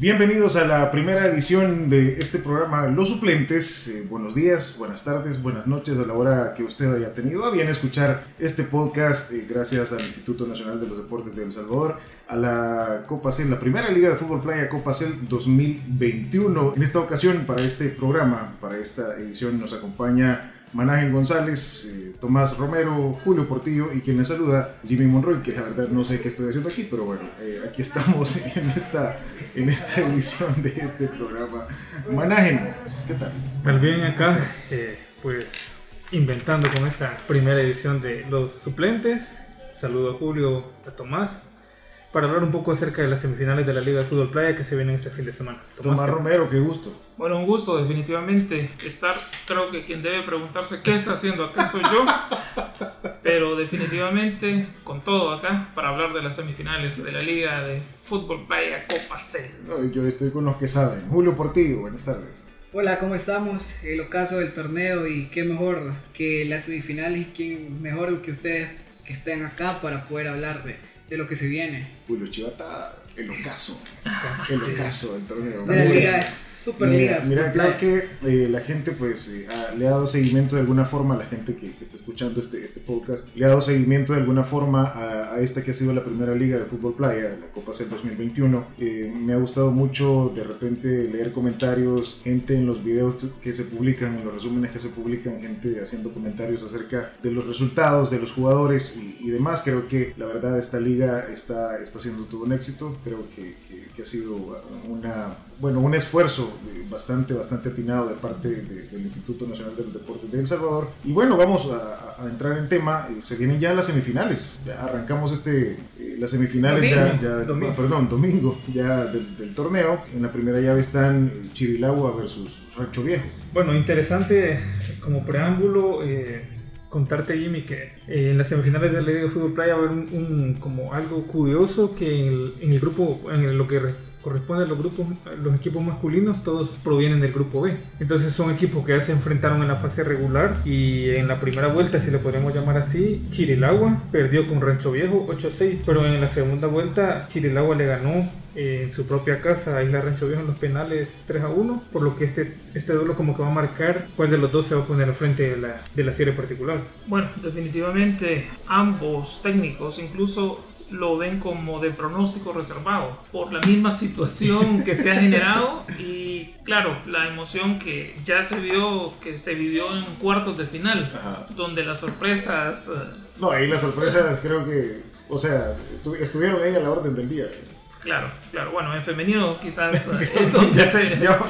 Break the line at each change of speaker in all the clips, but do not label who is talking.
Bienvenidos a la primera edición de este programa Los Suplentes. Eh, buenos días, buenas tardes, buenas noches a la hora que usted haya tenido a bien escuchar este podcast eh, gracias al Instituto Nacional de los Deportes de El Salvador, a la Copa CEL, la primera liga de fútbol playa Copa CEL 2021. En esta ocasión, para este programa, para esta edición, nos acompaña Manángel González, eh, Tomás Romero, Julio Portillo y quien les saluda, Jimmy Monroy, que la verdad no sé qué estoy haciendo aquí, pero bueno, eh, aquí estamos en esta, en esta edición de este programa. Manángel, ¿qué tal?
Pues bien, acá, eh, pues inventando con esta primera edición de Los Suplentes. Saludo a Julio, a Tomás para hablar un poco acerca de las semifinales de la Liga de Fútbol Playa que se vienen este fin de semana.
Tomás, Romero, qué gusto.
Bueno, un gusto definitivamente estar, creo que quien debe preguntarse qué está haciendo acá soy yo, pero definitivamente con todo acá para hablar de las semifinales de la Liga de Fútbol Playa Copa C.
yo estoy con los que saben. Julio Portillo, buenas tardes.
Hola, ¿cómo estamos? El ocaso del torneo y qué mejor que las semifinales y quién mejor que ustedes que estén acá para poder hablar de de lo que se viene.
Julio Chivata, el ocaso. el ocaso del torneo.
De la liga
Superliga. Mira, creo que eh, la gente pues eh, le ha dado seguimiento de alguna forma, la gente que, que, está escuchando este, este podcast, le ha dado seguimiento de alguna forma a, a, esta que ha sido la primera liga de fútbol playa, la Copa C 2021. Eh, me ha gustado mucho de repente leer comentarios, gente en los videos que se publican, en los resúmenes que se publican, gente haciendo comentarios acerca de los resultados, de los jugadores y, y demás. Creo que la verdad esta liga está, está haciendo todo un éxito, creo que, que, que ha sido una, bueno, un esfuerzo bastante, bastante atinado de parte del Instituto Nacional de los Deportes de El Salvador. Y bueno, vamos a, entrar en tema. Eh, se vienen ya las semifinales. Ya arrancamos este, eh, las semifinales ya, domingo. perdón, domingo ya del, torneo. En la primera llave están Chirilagua versus Rancho Viejo.
Bueno, interesante como preámbulo. Eh, contarte Jimmy que en las semifinales de la Liga de Fútbol Playa va a haber un, como algo curioso que en el, en el grupo en lo que corresponde a los grupos, los equipos masculinos, todos provienen del grupo B. Entonces son equipos que ya se enfrentaron en la fase regular y en la primera vuelta, si le podemos llamar así, Chirilagua perdió con Rancho Viejo 8-6, pero en la segunda vuelta Chirilagua le ganó en su propia casa a Isla Rancho Viejo en los penales 3 a 1, por lo que este, este duelo como que va a marcar cuál de los dos se va a poner al frente de la, de la serie particular.
Bueno, definitivamente ambos técnicos incluso lo ven como de pronóstico reservado por la misma situación que se ha generado y claro, la emoción que ya se vio, que se vivió en cuartos de final, donde las sorpresas... Eh,
no, ahí las sorpresas creo que, o sea, estuvieron ahí a la orden del día.
Claro, claro. Bueno, en femenino quizás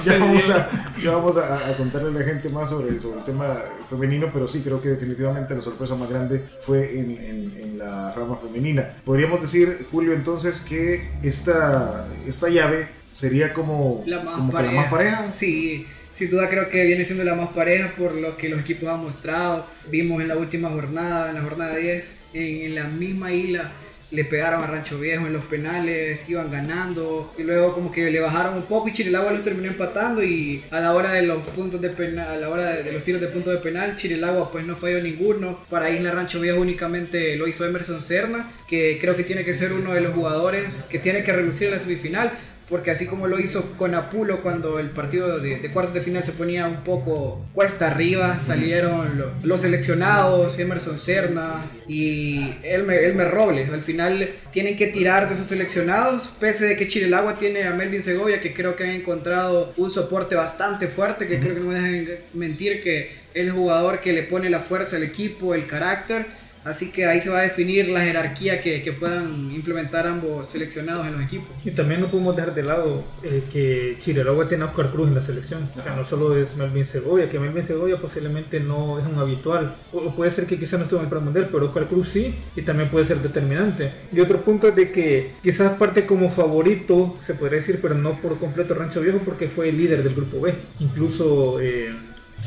ya, vamos, a, vamos a, contarle a la gente más sobre, sobre el tema femenino, pero sí creo que definitivamente la sorpresa más grande fue en, en, la rama femenina. Podríamos decir, Julio, entonces que esta, esta llave sería como
la más, como pareja. la más pareja. Sí. Sin duda creo que viene siendo la más pareja por lo que los equipos han mostrado. Vimos en la última jornada, en la jornada 10, en, en la misma isla, le pegaron a Rancho Viejo en los penales, iban ganando y luego como que le bajaron un poco y Chirilagua los terminó empatando y a la hora de los puntos de penal, a la hora de, los tiros de punto de penal, Chirilagua pues no falló ninguno. Para Isla Rancho Viejo únicamente lo hizo Emerson Serna, que creo que tiene que ser uno de los jugadores que tiene que reducir en la semifinal porque así como lo hizo con Apulo cuando el partido de, cuartos de final se ponía un poco cuesta arriba, salieron los seleccionados, Emerson Serna y Elmer, Elmer, Robles. Al final tienen que tirar de esos seleccionados, pese de que Chile tiene a Melvin Segovia, que creo que han encontrado un soporte bastante fuerte, que creo que no me dejan mentir que el jugador que le pone la fuerza al equipo, el carácter Así que ahí se va a definir la jerarquía que, que, puedan implementar ambos seleccionados en los equipos.
Y también no podemos dejar de lado eh, que Chirelagua tiene a Oscar Cruz en la selección. O sea, no solo es Melvin Segovia, que Melvin Segovia posiblemente no es un habitual. O puede ser que quizás no estuvo en el mundial, pero Oscar Cruz sí, y también puede ser determinante. Y otro punto es de que quizás parte como favorito, se podría decir, pero no por completo Rancho Viejo, porque fue el líder del grupo B. Incluso eh,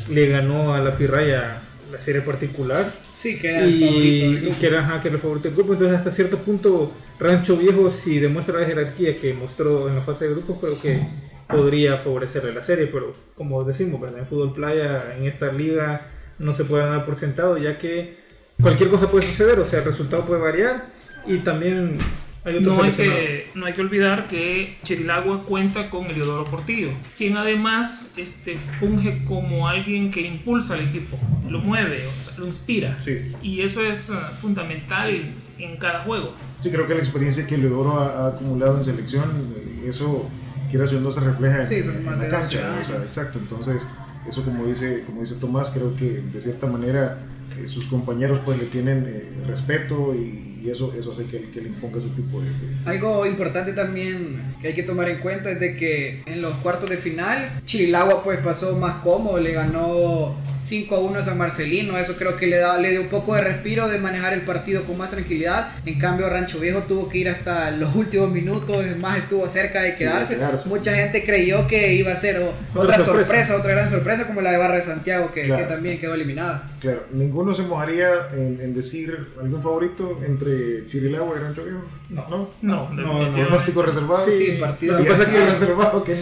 le ganó a la Pirraya la serie particular.
Sí, que era el favorito del grupo.
Que era, el favorito del grupo. Entonces, hasta cierto punto, Rancho Viejo, si demuestra la jerarquía que mostró en la fase de grupo, creo que podría favorecerle la serie. Pero, como decimos, en fútbol playa, en esta liga, no se puede dar por sentado, ya que cualquier cosa puede suceder. O sea, el resultado puede variar. Y también
no hay, que, no hay que olvidar que Chirilagua cuenta con Eliodoro Portillo, quien además este, funge como alguien que impulsa al equipo, lo mueve, lo inspira. Y eso es uh, fundamental en cada juego.
Sí, creo que la experiencia que Eliodoro ha, acumulado en selección, eh, eso, quiero decir, no se refleja en, la cancha. exacto, entonces, eso como dice, como dice Tomás, creo que de cierta manera eh, sus compañeros pues le tienen eh, respeto y y eso, eso hace que, que, le imponga ese tipo de,
Algo importante también que hay que tomar en cuenta es de que en los cuartos de final Chirilagua pues pasó más cómodo, le ganó 5 a 1 a San Marcelino, eso creo que le, da, le dio un poco de respiro de manejar el partido con más tranquilidad, en cambio Rancho Viejo tuvo que ir hasta los últimos minutos, más estuvo cerca de quedarse, mucha gente creyó que iba a ser otra, sorpresa. otra gran sorpresa como la de Barra de Santiago que, que también quedó eliminada.
Claro, ninguno se mojaría en, en decir algún favorito entre Chirilagua y Rancho Viejo?
No, no, no, no,
pronóstico reservado.
Sí, partido.
Lo que pasa es que reservado que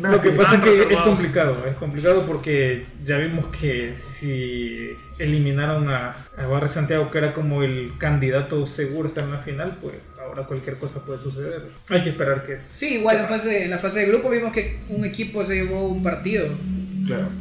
Lo que pasa es que es complicado, es complicado porque ya vimos que si eliminaron a, a Barre Santiago, que era como el candidato seguro estar en la final, pues ahora cualquier cosa puede suceder. Hay que esperar que eso.
Sí, igual en, fase, en la fase de grupo vimos que un equipo se llevó un partido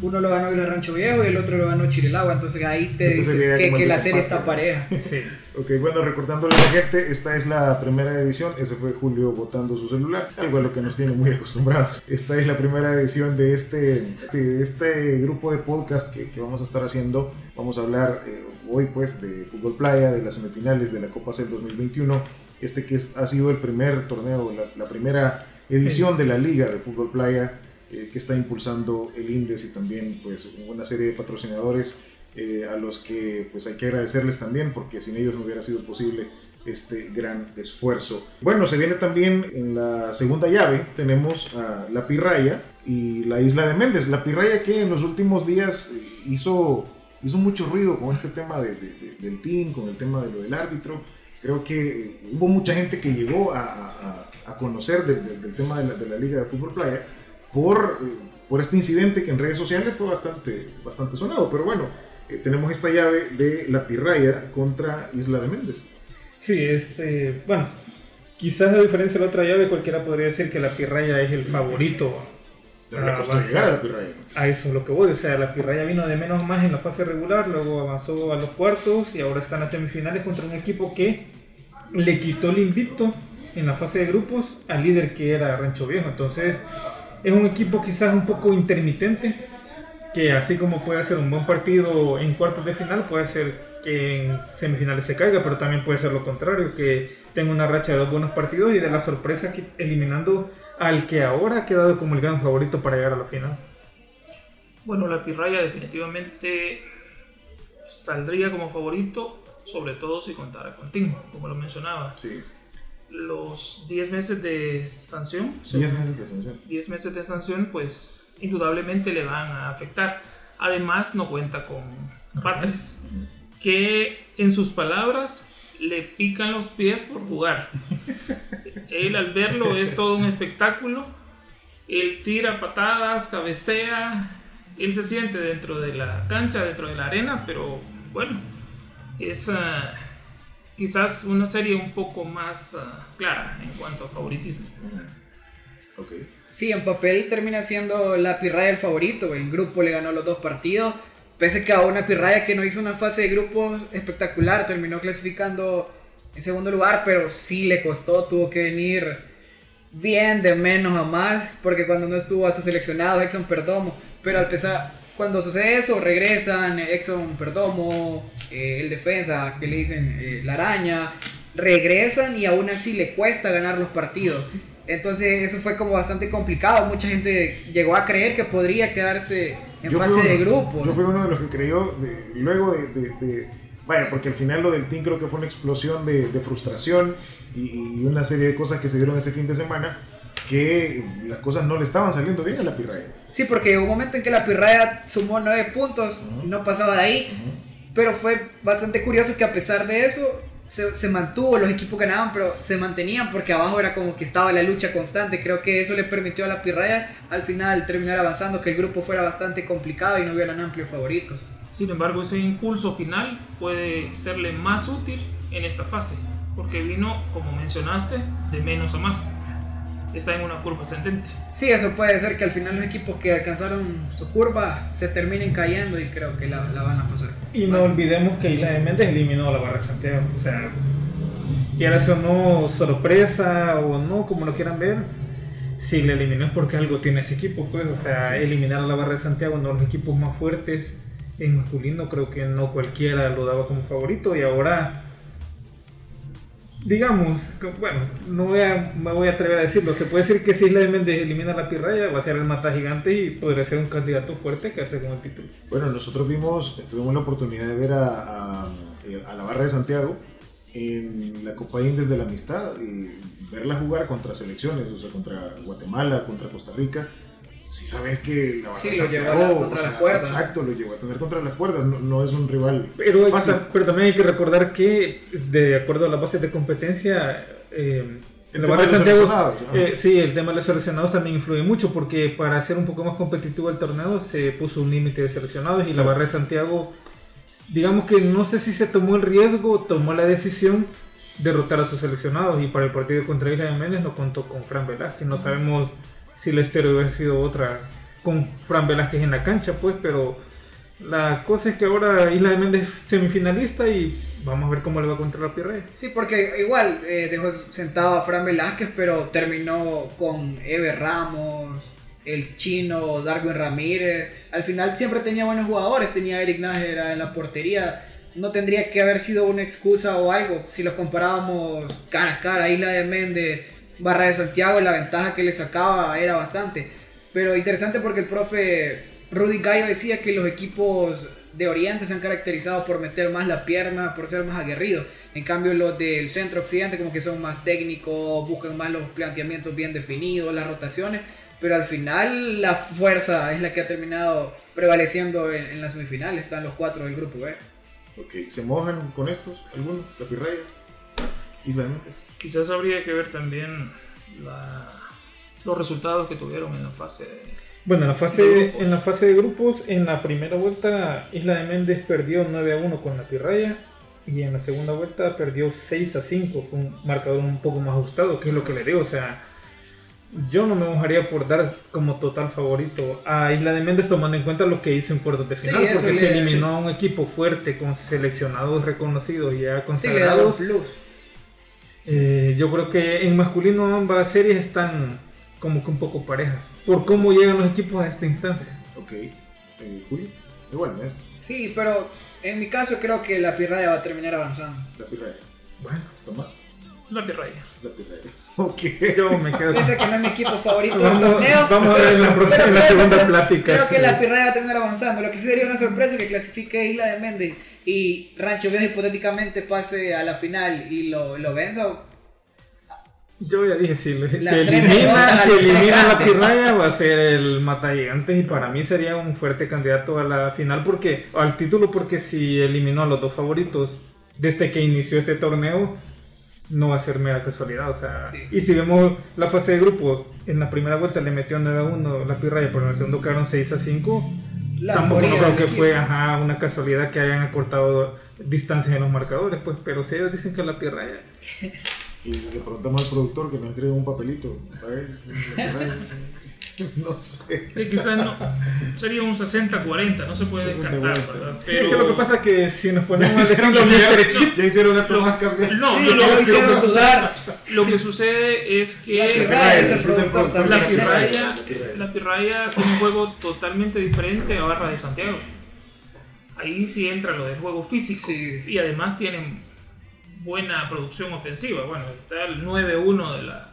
uno lo ganó el Rancho Viejo y el otro lo ganó Chirilagua, entonces ahí te dice que, la serie está pareja.
Sí. Ok, bueno, recordándole a la gente, esta es la primera edición, ese fue Julio botando su celular, algo a lo que nos tiene muy acostumbrados. Esta es la primera edición de este, de este grupo de podcast que, que vamos a estar haciendo. Vamos a hablar eh, hoy pues de Fútbol Playa, de las semifinales de la Copa CEL 2021, este que es, ha sido el primer torneo, la, la primera edición de la Liga de Fútbol Playa eh, que está impulsando el INDES y también pues una serie de patrocinadores eh, a los que pues hay que agradecerles también porque sin ellos no hubiera sido posible este gran esfuerzo. Bueno, se viene también en la segunda llave, tenemos a La Pirraya y la isla de Méndez. La Pirraya que en los últimos días hizo, hizo mucho ruido con este tema de, del team, con el tema de lo del árbitro. Creo que hubo mucha gente que llegó a, a, conocer del tema de la, de la Liga de Fútbol Playa por, por este incidente que en redes sociales fue bastante, bastante sonado. Pero bueno, eh, tenemos esta llave de la Pirraya contra Isla de Méndez.
Sí, este, bueno, quizás a diferencia de la otra llave, cualquiera podría decir que la Pirraya es el favorito.
Pero le costó llegar a la Pirraya.
A eso es lo que voy, o sea, la Pirraya vino de menos más en la fase regular, luego avanzó a los cuartos y ahora está en las semifinales contra un equipo que le quitó el invicto en la fase de grupos al líder que era Rancho Viejo. Entonces, es un equipo quizás un poco intermitente, que así como puede ser un buen partido en cuartos de final, puede ser que en semifinales se caiga, pero también puede ser lo contrario, que tenga una racha de dos buenos partidos y de la sorpresa que eliminando al que ahora ha quedado como el gran favorito para llegar a la final.
Bueno, la Pirraya definitivamente saldría como favorito, sobre todo si contara con como lo mencionabas.
Sí
los 10 meses de sanción.
10 meses de sanción.
10 meses de sanción, pues indudablemente le van a afectar. Además, no cuenta con Patres, que en sus palabras le pican los pies por jugar. Él al verlo es todo un espectáculo. Él tira patadas, cabecea. Él se siente dentro de la cancha, dentro de la arena, pero bueno, es quizás una serie un poco más ah, clara en cuanto a favoritismo.
Okay.
Sí, en papel termina siendo la Pirraya el favorito. En grupo le ganó los dos partidos. Pese que a una Pirraya que no hizo una fase de grupos espectacular, terminó clasificando en segundo lugar, pero sí le costó, tuvo que venir bien de menos a más, porque cuando no estuvo a su seleccionado Exxon Perdomo, pero al pesar, cuando sucede eso, regresan Exxon Perdomo, eh, el defensa, que le dicen eh, la araña, regresan y aún así le cuesta ganar los partidos. Entonces eso fue como bastante complicado. Mucha gente llegó a creer que podría quedarse en fase de grupo.
Yo fui uno de los que creyó luego de, Vaya, porque al final lo del team creo que fue una explosión de, frustración y, y, una serie de cosas que se dieron ese fin de semana que las cosas no le estaban saliendo bien a la Pirraya.
Sí, porque hubo un momento en que la Pirraya sumó nueve puntos, no pasaba de ahí, pero fue bastante curioso que a pesar de eso se, se, mantuvo, los equipos ganaban, pero se mantenían porque abajo era como que estaba la lucha constante. Creo que eso le permitió a la Pirraya al final terminar avanzando, que el grupo fuera bastante complicado y no hubieran amplios favoritos.
Sin embargo, ese impulso final puede serle más útil en esta fase porque vino, como mencionaste, de menos a más. Está en una curva ascendente.
Sí, eso puede ser que al final los equipos que alcanzaron su curva se terminen cayendo y creo que la, van a pasar.
Y no olvidemos que Isla de Méndez eliminó a la Barra de Santiago. O sea, quiera o no sorpresa o no, como lo quieran ver, si le eliminó es porque algo tiene ese equipo, pues. O sea, eliminar a la Barra de Santiago, uno de los equipos más fuertes en masculino, creo que no cualquiera lo daba como favorito y ahora digamos, bueno, no voy a, me voy a atrever a decirlo, se puede decir que si Isla de Méndez elimina la pirraya, va a ser el mata gigante y podría ser un candidato fuerte que hace con el título.
Bueno, nosotros vimos, tuvimos la oportunidad de ver a, a, a, la barra de Santiago en la Copa Indes de la Amistad y verla jugar contra selecciones, o sea, contra Guatemala, contra Costa Rica si sabes que la
sí, lo llevó contra las cuerdas.
Exacto, lo llevó a tener contra las cuerdas, no, es un rival
pero fácil. pero también hay que recordar que, de acuerdo a las bases de competencia, eh,
el tema de los seleccionados.
Eh, sí, el tema de los seleccionados también influye mucho porque para hacer un poco más competitivo el torneo se puso un límite de seleccionados y la barra de Santiago, digamos que no sé si se tomó el riesgo, tomó la decisión de derrotar a sus seleccionados y para el partido contra Isla de Méndez no contó con Fran Velázquez, no sabemos si la estéreo hubiera sido otra con Fran Velázquez en la cancha, pues, pero la cosa es que ahora Isla de Méndez semifinalista y vamos a ver cómo le va contra la Pirrey.
Sí, porque igual eh, dejó sentado a Fran Velázquez, pero terminó con Ever Ramos, el chino Darwin Ramírez. Al final siempre tenía buenos jugadores, tenía Eric Nájera en la portería. No tendría que haber sido una excusa o algo si los comparábamos cara a cara, Isla de Méndez Barra de Santiago, la ventaja que le sacaba era bastante. Pero interesante porque el profe Rudy Gallo decía que los equipos de Oriente se han caracterizado por meter más la pierna, por ser más aguerridos. En cambio, los del centro occidente, como que son más técnicos, buscan más los planteamientos bien definidos, las rotaciones. Pero al final, la fuerza es la que ha terminado prevaleciendo en, las semifinales. Están los cuatro del grupo B.
Ok, ¿se mojan con estos algunos? ¿La Pirraya? ¿Isla
Quizás habría que ver también los resultados que tuvieron en la fase
bueno, en la fase, en la fase de grupos, en la primera vuelta Isla de Méndez perdió 9 a 1 con la Pirraya y en la segunda vuelta perdió 6 a 5. Fue un marcador un poco más ajustado, que es lo que le digo. O sea, yo no me mojaría por dar como total favorito a Isla de Méndez tomando en cuenta lo que hizo en cuartos de final, porque se eliminó a un equipo fuerte con seleccionados reconocidos y ya consagrados.
Sí,
eh, yo creo que en masculino ambas series están como que un poco parejas. Por cómo llegan los equipos a esta instancia.
Ok. Eh, Julio, igual, ¿eh?
Sí, pero en mi caso creo que la Pirraya va a terminar avanzando.
La Pirraya.
Bueno,
Tomás.
La Pirraya.
La Pirraya.
Ok. Yo me quedo.
Piensa que no es mi equipo favorito
vamos,
del torneo.
Vamos a ver en la, en la segunda plática.
Creo que la Pirraya va a terminar avanzando. Lo que sí sería una sorpresa que clasifique Isla de Méndez y Rancho Viejo hipotéticamente pase a la final y lo, lo venza
yo ya dije, si, se elimina, si elimina la pirraya va a ser el mata gigantes y para mí sería un fuerte candidato a la final porque al título porque si eliminó a los dos favoritos desde que inició este torneo no va a ser mera casualidad, o sea, y si vemos la fase de grupos, en la primera vuelta le metió 9 a 1 la pirraya, pero en el segundo quedaron 6 a 5. Tampoco no creo que fue ajá, una casualidad que hayan acortado distancia en los marcadores, pues, pero si ellos dicen que la pirraya
Y le preguntamos al productor que nos escribe un papelito. A ver, no sé.
Que quizás no. Sería un 60-40, no se puede descartar, ¿verdad?
Sí, es que lo que pasa es que si nos ponemos a decir lo Mr.
Ya hicieron una toma cambiar.
No,
sí,
no,
lo, que sucede,
lo que sucede es que
la
pirraya, la pirraya tiene un juego totalmente diferente a Barra de Santiago. Ahí sí entra lo del juego físico. Y además tienen buena producción ofensiva. Bueno, está el 9-1 de la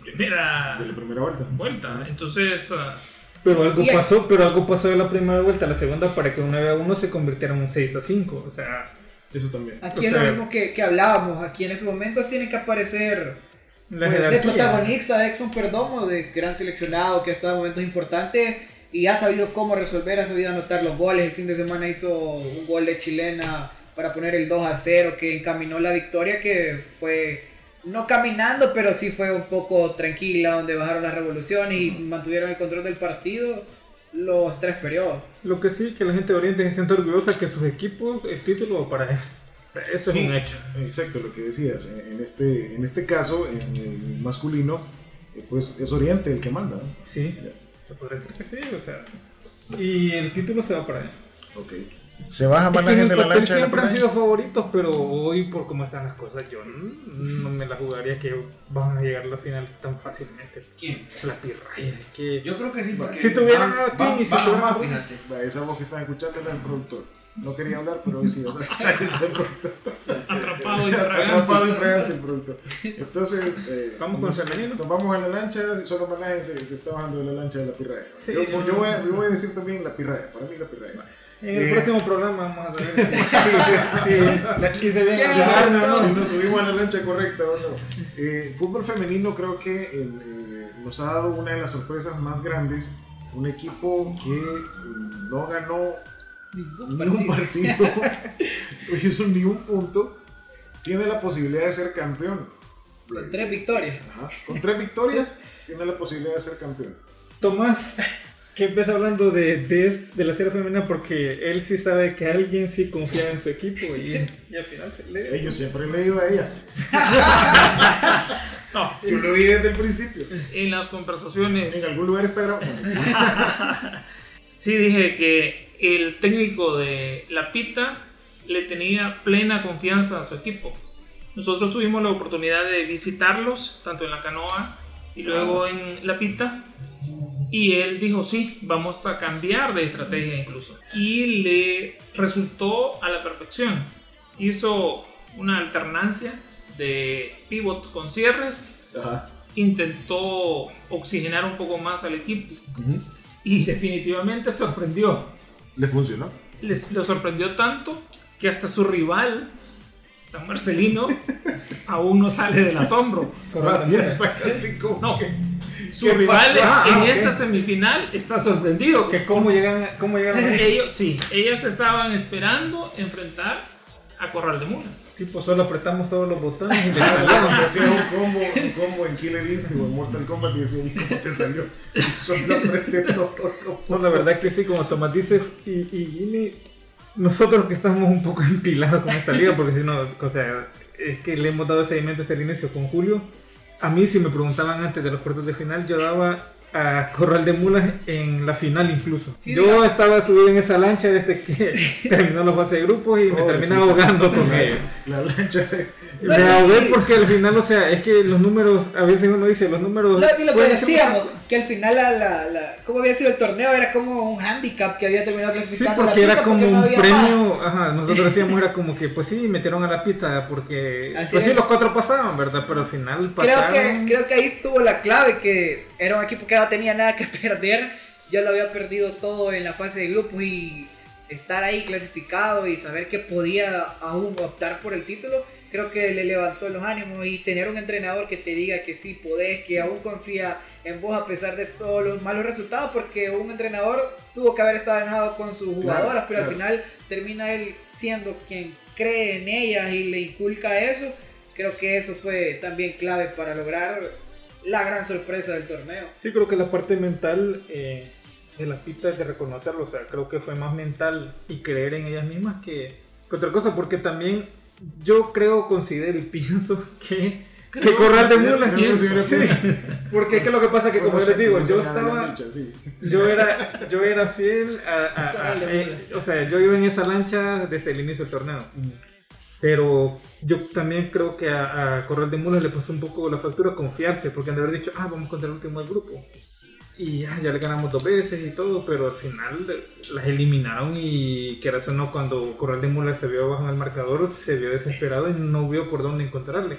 primera,
de la primera vuelta.
vuelta. Entonces... Ah,
pero algo pasó, pero algo pasó de la primera vuelta a la segunda para que un 9 a 1 se convirtiera en un 6 a 5. O sea,
eso también.
Aquí es lo mismo que, que, hablábamos. Aquí en esos momentos tiene que aparecer pues, de protagonista de Exxon Perdomo, de gran seleccionado que ha estado en momentos importantes y ha sabido cómo resolver, ha sabido anotar los goles. El fin de semana hizo un gol de chilena para poner el 2 a 0 que encaminó la victoria que fue no caminando, pero sí fue un poco tranquila, donde bajaron las revoluciones y mantuvieron el control del partido los tres periodos.
Lo que sí, que la gente de Oriente se siente orgullosa que sus equipos, el título para eso es un hecho.
Exacto, lo que decías. En este, en este caso, en el masculino, eh, pues es Oriente el que manda. ¿no?
Sí, se podría decir que sí, o sea. Y el título se va para allá.
Ok. Se baja
Es que en
Managen
el
de la lancha la
siempre han sido favoritos, pero hoy por cómo están las cosas, yo no me la jugaría que van a llegar a la final tan fácilmente.
¿Quién?
La pirraya, es que
Yo creo que sí. porque
Si tuvieran a y si tuvieran
más,
a-
fíjate.
Esa voz que están escuchando era el productor. No quería hablar, pero sí, o sea, ahí está el productor.
Atrapado y
Atrapado y
fragante.
el productor. Entonces, eh,
Vamos con el femenino.
Vamos a la lancha, solo Managen se, se está bajando de la lancha de la pirraya.
Sí.
yo, yo voy a, yo voy a decir también la pirraya, para mí la pirraya.
En el
Eh,
próximo programa vamos a ver si, si, si, no,
Si
no.
nos subimos a la lancha correcta o no. Eh, fútbol femenino creo que eh, nos ha dado una de las sorpresas más grandes. Un equipo que mm, no ganó ni un partido, no hizo ni un punto, tiene la posibilidad de ser campeón.
Con tres victorias.
Ajá. Con tres victorias, tiene la posibilidad de ser campeón.
Tomás, que empieza hablando de, de, de la serie femenina porque él sí sabe que alguien sí confía en su equipo y, y al final se le...
Eh, Yo siempre he leído a ellas.
No,
Yo lo vi desde el principio.
en las conversaciones
En algún lugar está grabado.
sí dije que el técnico de La Pita le tenía plena confianza a su equipo. Nosotros tuvimos la oportunidad de visitarlos, tanto en la canoa y luego en La Pita. Y él dijo, sí, vamos a cambiar de estrategia incluso. Y le resultó a la perfección. Hizo una alternancia de pivot con cierres.
Ajá.
Intentó oxigenar un poco más al equipo. Y definitivamente sorprendió.
Le funcionó.
Les, lo sorprendió tanto que hasta su rival, San Marcelino, aún no sale del asombro.
Ah, ya está así como
No,
que-
su
¿Qué
rival
pasó?
en
Ah,
esta semifinal está sorprendido.
Que cómo llegan, cómo llegaron ahí.
Ellos, sí, ellas estaban esperando enfrentar a Corral de Mulas.
Tipo, solo apretamos todos los botones y le salieron.
Hacía un combo, un combo en Killer Instinct o en Mortal Kombat y decía, ¿y cómo te salió? Solo apreté todo lo
No, la verdad que sí, como Tomás dice, y, y Jimmy, nosotros que estamos un poco empilados con esta liga, porque si no, o sea, es que le hemos dado seguimiento hasta el inicio con Julio. A mí, si me preguntaban antes de los cuartos de final, yo daba a Corral de Mulas en la final incluso.
Sí,
Yo estaba subido en esa lancha desde que terminó la fase de grupos y me terminé
Pobrecito.
ahogando con ellos.
La lancha de...
Me ahogué porque al final, o sea, es que los números, a veces uno dice, los números...
Lo, y lo que
ser
decíamos, que al final la, la, la- cómo había sido el torneo era como un handicap que había terminado
Sí,
clasificando
porque
la
era como
porque no
un
había
premio,
más.
ajá, nosotros decíamos era como que pues sí, metieron a la pista porque
Así
pues sí,
es.
los cuatro pasaban, ¿verdad? Pero al final
Creo
pasaron.
que, creo que ahí estuvo la clave, que era un equipo que no tenía nada que perder, ya lo había perdido todo en la fase de grupos y estar ahí clasificado y saber que podía aún optar por el título, creo que le levantó los ánimos y tener un entrenador que te diga que sí podés, que aún confía en vos a pesar de todos los malos resultados, porque un entrenador tuvo que haber estado enojado con sus jugadoras, pero
claro.
al final termina él siendo quien cree en ellas y le inculca eso. Creo que eso fue también clave para lograr la gran sorpresa del torneo.
Sí, creo que la parte mental eh, de la pista es de reconocerlo, o sea, creo que fue más mental y creer en ellas mismas que, que otra cosa, porque también yo creo, considero y pienso que, que
Creo,
Corral de
considero
sí, porque es que lo que pasa es que como yo les digo, yo estaba...
sí.
Yo era, yo era fiel a, a- a- eh, o sea, yo iba en esa lancha desde el inicio del torneo. Pero yo también creo que a, a Corral de Mulas le pasó un poco la factura confiarse, porque han de haber dicho, ah, vamos contra el último del grupo. Y ah, ya le ganamos dos veces y todo, pero al final las eliminaron y que o no, cuando Corral de Mulas se vio bajo en el marcador, se vio desesperado y no vio por dónde encontrarle.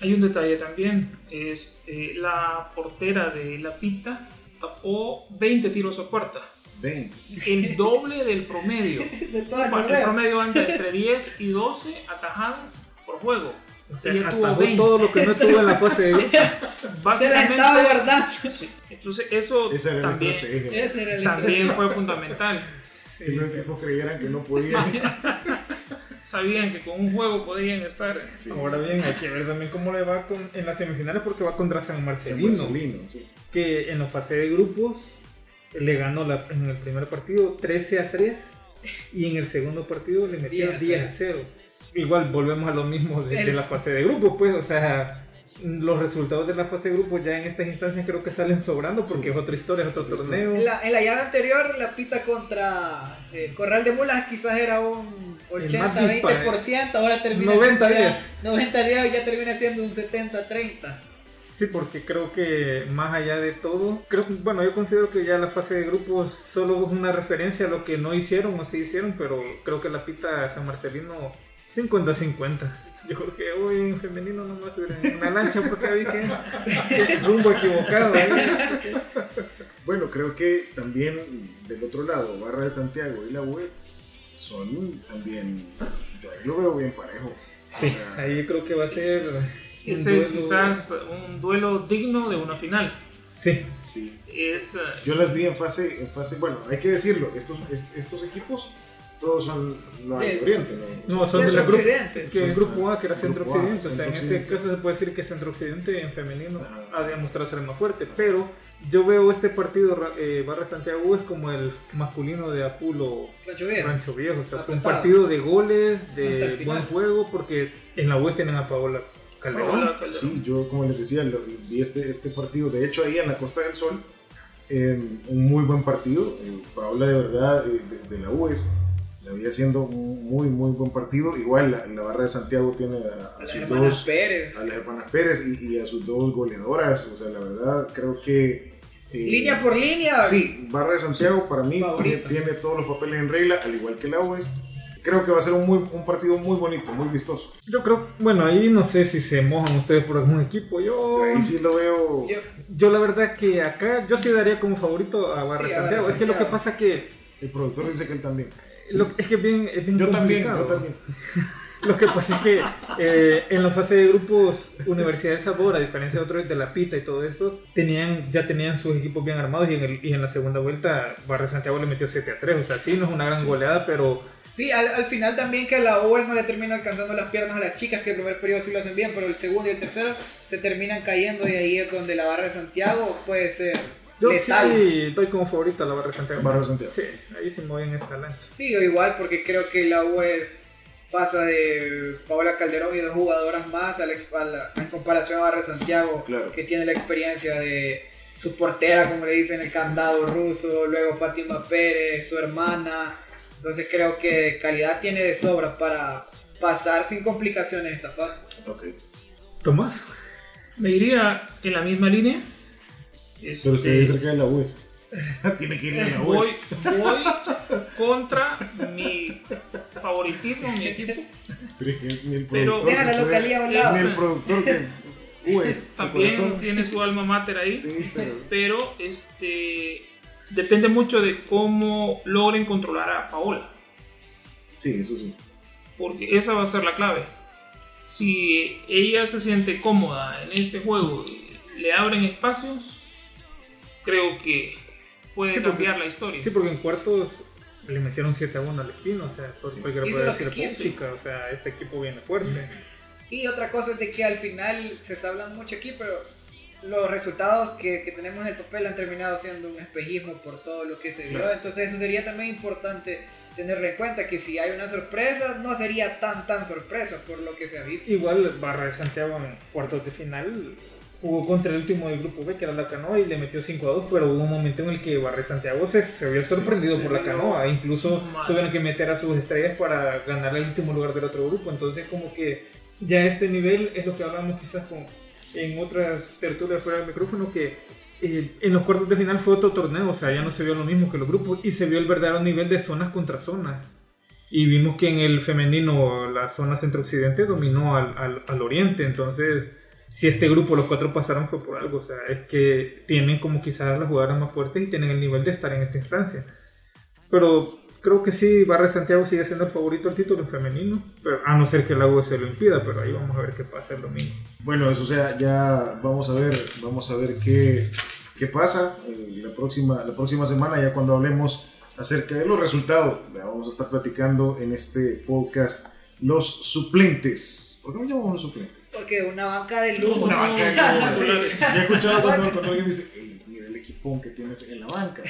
Hay un detalle también. Este, la portera de La Pita tapó 20 tiros a puerta.
Ven.
El doble del promedio.
De todo el
el promedio anda entre 10 y 12 atajadas por juego.
O sea,
Ella tuvo
atajó
20.
todo lo que no tuvo en la fase de grupo.
Se la
Básicamente,
estaba guardando.
sí. Entonces, eso
Esa era la
también,
estrategia.
Ese era el
también fue fundamental.
Que los equipos creyeran que no podían.
Sabían que con un juego podían estar.
Sí.
Ahora bien, hay que ver también cómo le va con, en las semifinales porque va contra San
San
Marcelino.
Marcelino, sí.
que en la fase de grupos le ganó la- en el primer partido 13 a 3 y en el segundo partido le metió
10 a
10 a 0. igual volvemos a lo mismo de, de la fase de grupo, pues, o sea, los resultados de la fase de grupo ya en estas instancias creo que salen sobrando porque
Sí.
es otra historia, es otro torneo.
En la, en la llave anterior, la pita contra eh, Corral de Mulas quizás era un
El más dispar-
80-20%, ahora termina
90-10.
siendo ya 90-10 y ya termina siendo un 70-30.
Sí, porque creo que más allá de todo, creo que, bueno, yo considero que ya la fase de grupos solo es una referencia a lo que no hicieron o sí hicieron, pero creo que la pita San Marcelino 50-50. Yo creo que hoy en femenino nomás en una lancha porque vi que, que rumbo equivocado. ¿eh?
Bueno, creo que también del otro lado, Barra de Santiago y la UES son también. Yo ahí lo veo bien parejo.
Sí,
O sea,
ahí creo que va a ser. un
Ese
duelo-
quizás un duelo digno de una final.
Sí,
Sí.
Es, eh,
Yo las vi en fase, en fase. Bueno, hay que decirlo, estos, est- estos equipos todos son no hay de Oriente, ¿no?
No, son de la
Occidente.
que el grupo A, que era Centro Occidente. O sea, en este caso se puede decir que Centro Occidente en femenino ha demostrado ser más fuerte. Pero yo veo este partido, eh, Barra Santiago, es como el masculino de Apulo
Rancho Viejo.
Rancho Viejo. O sea, fue un partido de goles, de buen juego, porque en la UES tienen a Paola Calderón.
Paola Calderón.
Sí, yo como les decía, lo- vi este, este partido, de hecho ahí en la Costa del Sol, eh, un muy buen partido. Eh, Paola de verdad eh, de, de la UES había haciendo un muy muy buen partido. Igual la, la barra de Santiago tiene a, a
A las
sus
hermanas
dos,
Pérez.
a las hermanas Pérez y, y a sus dos goleadoras. O sea, la verdad creo que... eh,
Línea por línea.
Sí, Barra de Santiago para mí
Favorita.
tiene, tiene todos los papeles en regla, al igual que la UES. Creo que va a ser un, muy, un partido muy bonito, muy vistoso.
Yo creo, bueno, ahí no sé si se mojan ustedes por algún equipo. Yo,
Ahí sí lo veo...
Yo-
yo la verdad que acá yo sí daría como favorito a Barra
Sí, a
Santiago.
Barra
Es que lo que
Santiago.
pasa que
El productor dice que él también.
Lo- es que es bien, es bien
Yo también,
complicado.
yo también.
Lo que pasa es que eh, en la fase de grupos, Universidad de Sabor, a diferencia de otros de la Pita y todo esto, tenían, ya tenían sus equipos bien armados y en, el- y en la segunda vuelta Barra Santiago le metió 7 a 3. O sea, sí, no es una gran goleada, pero
Sí, al, al final también que a la UES no le termina alcanzando las piernas a las chicas, que el primer periodo sí lo hacen bien, pero el segundo y el tercero se terminan cayendo y ahí es donde la barra de Santiago puede ser
yo
letal.
sí doy como favorito a la Barra Santiago.
Barra Santiago.
Sí, ahí sí me voy en esa lancha.
Sí, o igual, porque creo que la UES pasa de Paola Calderón y dos jugadoras más a la, ex- a la- en comparación a Barra de Santiago,
Claro.
que tiene la experiencia de su portera, como le dicen, el candado ruso, luego Fátima Pérez, su hermana. Entonces creo que calidad tiene de sobra para pasar sin complicaciones esta fase.
Ok.
Tomás.
Me iría en la misma línea.
Pero
Este,
usted vive cerca de la UES. Tiene que ir a la
voy,
UES.
voy contra mi favoritismo, mi equipo.
Pero es que ni el
Pero-
productor.
Deja la
que puede-
localía a un lado.
Ni el productor que. UES.
También tiene su alma mater ahí.
Sí, pero.
Pero este depende mucho de cómo logren controlar a Paola.
Sí, eso sí.
Porque esa va a ser la clave. Si ella se siente cómoda en ese juego y le abren espacios, creo que puede
Sí, porque-
cambiar la historia.
Sí, porque en cuartos le metieron 7 a 1 al Espino. O sea, por cualquiera
Hizo
puede decir,
quiso.
chica, o sea, este equipo viene fuerte.
Y otra cosa es de que al final se está hablando mucho aquí, pero los resultados que, que tenemos en el papel han terminado siendo un espejismo por todo lo que se vio.
Claro.
Entonces eso sería también importante tenerlo en cuenta, que si hay una sorpresa, no sería tan tan sorpresa por lo que se ha visto.
Igual Barra de Santiago en cuartos de final jugó contra el último del grupo B, que era la Canoa, y le metió 5 a 2, pero hubo un momento en el que Barra de Santiago se, se vio sorprendido
se
por la Canoa, incluso
mal.
tuvieron que meter a sus estrellas para ganar el último lugar del otro grupo, entonces como que ya este nivel es lo que hablamos quizás con, en otras tertulias fuera del micrófono, que eh, en los cuartos de final fue otro torneo, o sea, ya no se vio lo mismo que los grupos, y se vio el verdadero nivel de zonas contra zonas. Y vimos que en el femenino la zona centro-occidente dominó al, al, al oriente. Entonces, si este grupo, los cuatro pasaron, fue por algo. O sea, es que tienen como quizás las jugadoras más fuertes y tienen el nivel de estar en esta instancia. Pero creo que sí, Barra Santiago sigue siendo el favorito al título femenino. Pero, a no ser que el agua se lo impida, pero ahí vamos a ver qué pasa el domingo.
Bueno, eso sea, ya vamos a ver, vamos a ver qué, qué pasa eh, la, próxima, la próxima semana, ya cuando hablemos acerca de los resultados. Vamos a estar platicando en este podcast los suplentes. ¿Por qué no llamamos los suplentes?
Porque una banca de lujo.
Una banca de. Ya he escuchado cuando, cuando alguien dice, "Ey, mira el equipo ping-pong que tienes en la banca.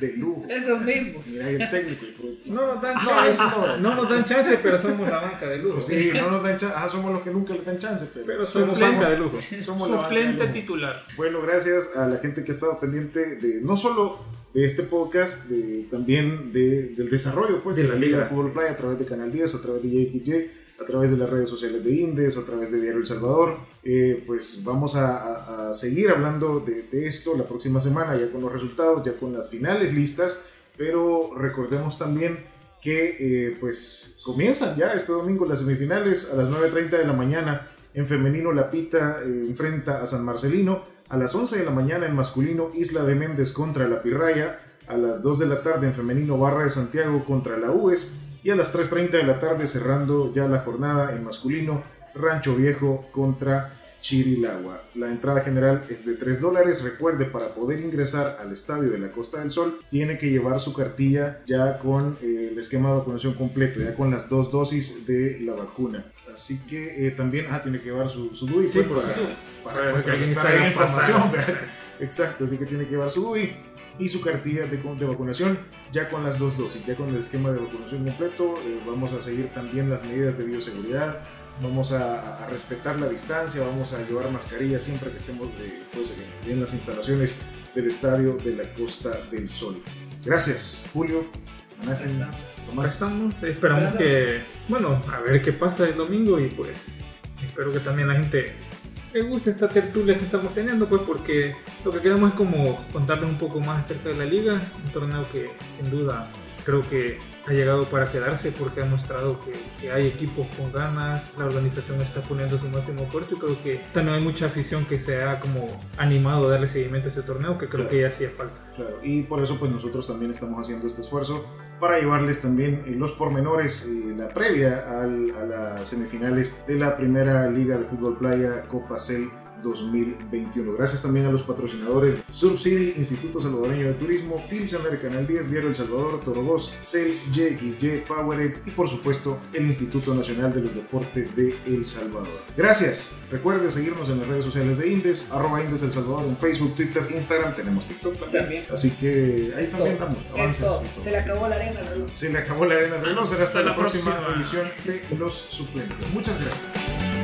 De lujo.
Eso mismo.
Mira el técnico.
No nos dan
No,
chance,
eso no.
no nos dan chance, pero somos la banca de lujo.
Sí, no nos dan chance. Ah, somos los que nunca le dan chance. Pero,
Pero
somos
somos banca de lujo.
Somos la banca de
Suplente
lujo.
titular.
Bueno, gracias a la gente que ha estado pendiente de no solo de este podcast, de, también de, del desarrollo pues, de,
De
la
la
Liga de Fútbol Playa a través de Canal 10, a través de JXJ, a través de las redes sociales de Indes, a través de Diario El Salvador. Eh, pues vamos a, seguir hablando de, de esto la próxima semana, ya con los resultados, ya con las finales listas, pero recordemos también que eh, pues comienzan ya este domingo las semifinales a las 9.30 de la mañana. En femenino La Pita eh, enfrenta a San Marcelino. A las 11 de la mañana en masculino Isla de Méndez contra La Pirraya. A las 2 de la tarde en femenino Barra de Santiago contra la UES. Y a las 3.30 de la tarde cerrando ya la jornada en masculino Rancho Viejo contra Chirilagua. La entrada general es de 3 dólares. Recuerde, para poder ingresar al estadio de la Costa del Sol, tiene que llevar su cartilla ya con eh, el esquema de vacunación completo, ya con las dos dosis de la vacuna. Así que eh, también ah, tiene que llevar su, su DUI
Sí,
pues, para, para contrarrestar la información. Exacto, así que tiene que llevar su DUI y su cartilla de, de vacunación ya con las dos dosis, ya con el esquema de vacunación completo. eh, vamos a seguir también las medidas de bioseguridad, vamos a, a respetar la distancia, vamos a llevar mascarilla siempre que estemos eh, pues, eh, en las instalaciones del estadio de la Costa del Sol. Gracias, Julio.
Acá
Tomás.
estamos, esperamos que, bueno, a ver qué pasa el domingo y pues espero que también la gente le guste esta tertulia que estamos teniendo, pues porque lo que queremos es como contarles un poco más acerca de la liga, un torneo que sin duda creo que ha llegado para quedarse porque ha mostrado que, que hay equipos con ganas, la organización está poniendo su máximo esfuerzo y creo que también hay mucha afición que se ha como animado a darle seguimiento a ese torneo que creo
Claro.
que ya hacía falta.
Claro, y por eso pues nosotros también estamos haciendo este esfuerzo para llevarles también eh, los pormenores, eh, la previa a las semifinales de la primera liga de fútbol playa Copa Cel 2021. Gracias también a los patrocinadores Surf City, Instituto Salvadoreño de Turismo, Pilsener, Canal 10, Diario El Salvador, Torobos, Cel, JXY, Powered y por supuesto el Instituto Nacional de los Deportes de El Salvador. Gracias. Recuerde seguirnos en las redes sociales de Indes, arroba Indes El Salvador en Facebook, Twitter, Instagram, tenemos TikTok también.
También.
Así que ahí también damos avances. Todo,
se le acabó la arena al reloj.
Se le acabó la arena del reloj. Será hasta,
Hasta
la,
la
próxima,
próxima.
edición de Los Suplentes. Muchas gracias.